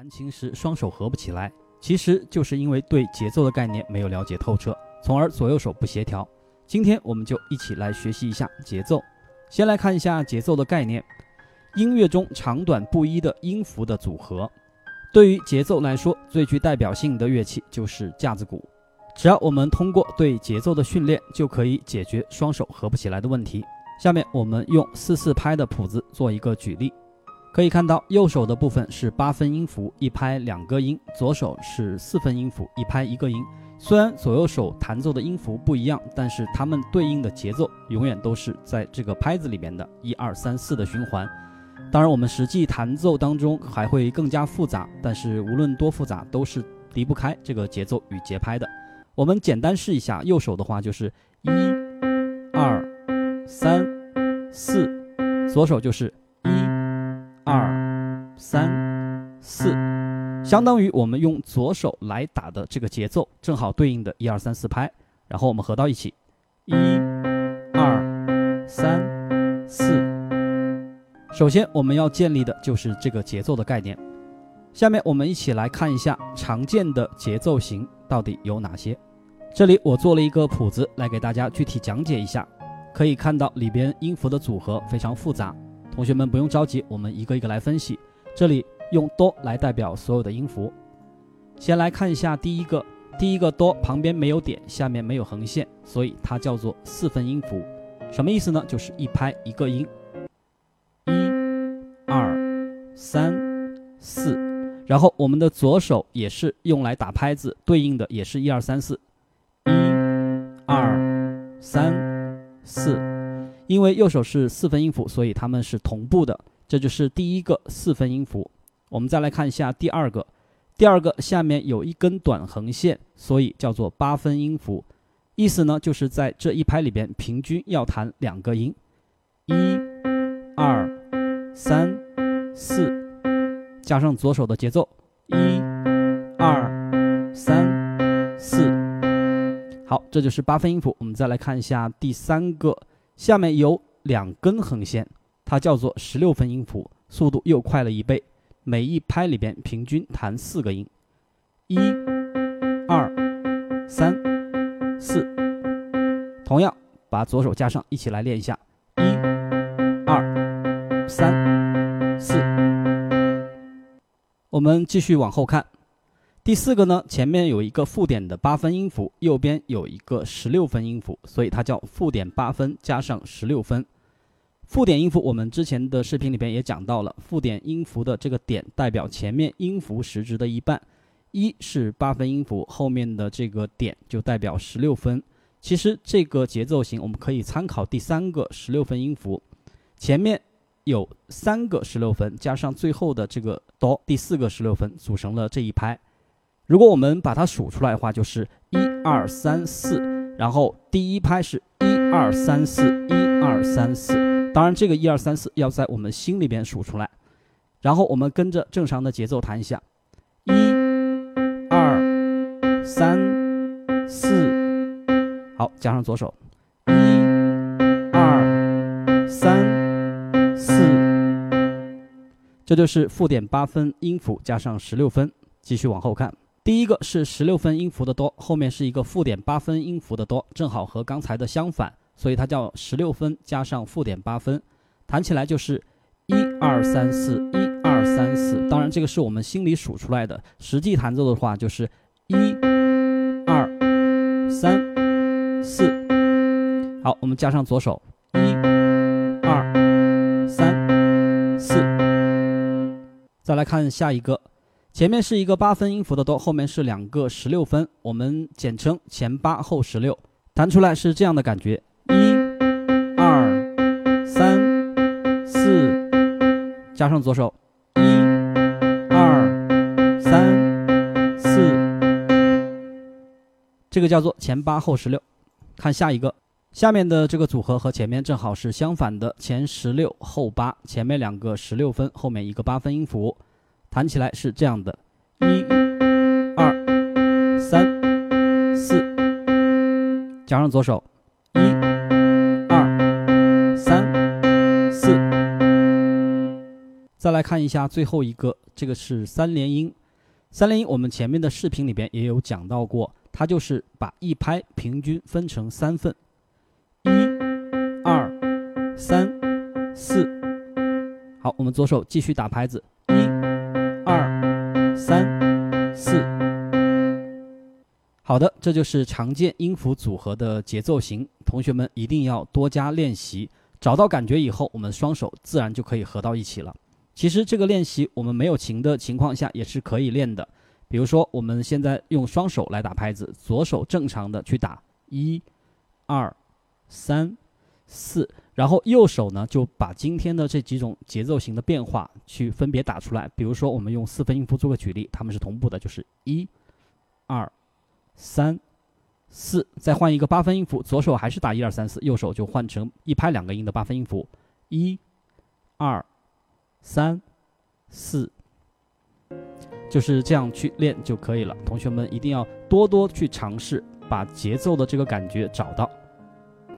弹琴时双手合不起来，其实就是因为对节奏的概念没有了解透彻，从而左右手不协调。今天我们就一起来学习一下节奏。先来看一下节奏的概念：音乐中长短不一的音符的组合。对于节奏来说，最具代表性的乐器就是架子鼓。只要我们通过对节奏的训练，就可以解决双手合不起来的问题。下面我们用四四拍的谱子做一个举例。可以看到，右手的部分是八分音符，一拍两个音；左手是四分音符，一拍一个音。虽然左右手弹奏的音符不一样，但是它们对应的节奏永远都是在这个拍子里面的一二三四的循环。当然，我们实际弹奏当中还会更加复杂，但是无论多复杂，都是离不开这个节奏与节拍的。我们简单试一下，右手的话就是一、二、三、四；左手就是。二三四，相当于我们用左手来打的这个节奏，正好对应的一二三四拍，然后我们合到一起，一、二、三、四。首先我们要建立的就是这个节奏的概念。下面我们一起来看一下常见的节奏型到底有哪些。这里我做了一个谱子来给大家具体讲解一下，可以看到里边音符的组合非常复杂。同学们不用着急，我们一个一个来分析。这里用哆来代表所有的音符。先来看一下第一个，第一个哆旁边没有点，下面没有横线，所以它叫做四分音符。什么意思呢？就是一拍一个音，一、二、三、四。然后我们的左手也是用来打拍子，对应的也是一二三四，一、二、三、四。因为右手是四分音符，所以它们是同步的。这就是第一个四分音符。我们再来看一下第二个，第二个下面有一根短横线，所以叫做八分音符。意思呢，就是在这一拍里边平均要弹两个音，一、二、三、四，加上左手的节奏，一、二、三、四。好，这就是八分音符。我们再来看一下第三个。下面有两根横线，它叫做十六分音符，速度又快了一倍，每一拍里边平均弹四个音，一、二、三、四。同样把左手加上，一起来练一下，一、二、三、四。我们继续往后看。第四个呢，前面有一个附点的八分音符，右边有一个十六分音符，所以它叫附点八分加上十六分。附点音符我们之前的视频里边也讲到了，附点音符的这个点代表前面音符时值的一半，一是八分音符，后面的这个点就代表十六分。其实这个节奏型我们可以参考第三个十六分音符，前面有三个十六分，加上最后的这个哆，第四个十六分组成了这一拍。如果我们把它数出来的话，就是一二三四，然后第一拍是一二三四一二三四。当然，这个一二三四要在我们心里边数出来，然后我们跟着正常的节奏弹一下，一二三四，好，加上左手，一二三四，这就是附点八分音符加上十六分。继续往后看。第一个是十六分音符的哆，后面是一个附点八分音符的哆，正好和刚才的相反，所以它叫十六分加上附点八分，弹起来就是一二三四一二三四。当然这个是我们心里数出来的，实际弹奏的话就是一二三四。好，我们加上左手，一二三四。再来看下一个。前面是一个八分音符的哆，后面是两个十六分，我们简称前八后十六，弹出来是这样的感觉：一、二、三、四，加上左手，一、二、三、四，这个叫做前八后十六。看下一个，下面的这个组合和前面正好是相反的，前十六后八，前面两个十六分，后面一个八分音符。弹起来是这样的：一、二、三、四，加上左手，一、二、三、四，再来看一下最后一个，这个是三连音。三连音我们前面的视频里边也有讲到过，它就是把一拍平均分成三份，一、二、三、四。好，我们左手继续打拍子，三、四。好的，这就是常见音符组合的节奏型，同学们一定要多加练习，找到感觉以后，我们双手自然就可以合到一起了。其实这个练习我们没有琴的情况下也是可以练的，比如说我们现在用双手来打拍子，左手正常的去打一、二、三、四，然后右手呢就把今天的这几种节奏型的变化去分别打出来。比如说我们用四分音符做个举例，它们是同步的，就是一、二、三、四，再换一个八分音符，左手还是打一二三四，右手就换成一拍两个音的八分音符，一、二。三、四，就是这样去练就可以了。同学们一定要多多去尝试，把节奏的这个感觉找到。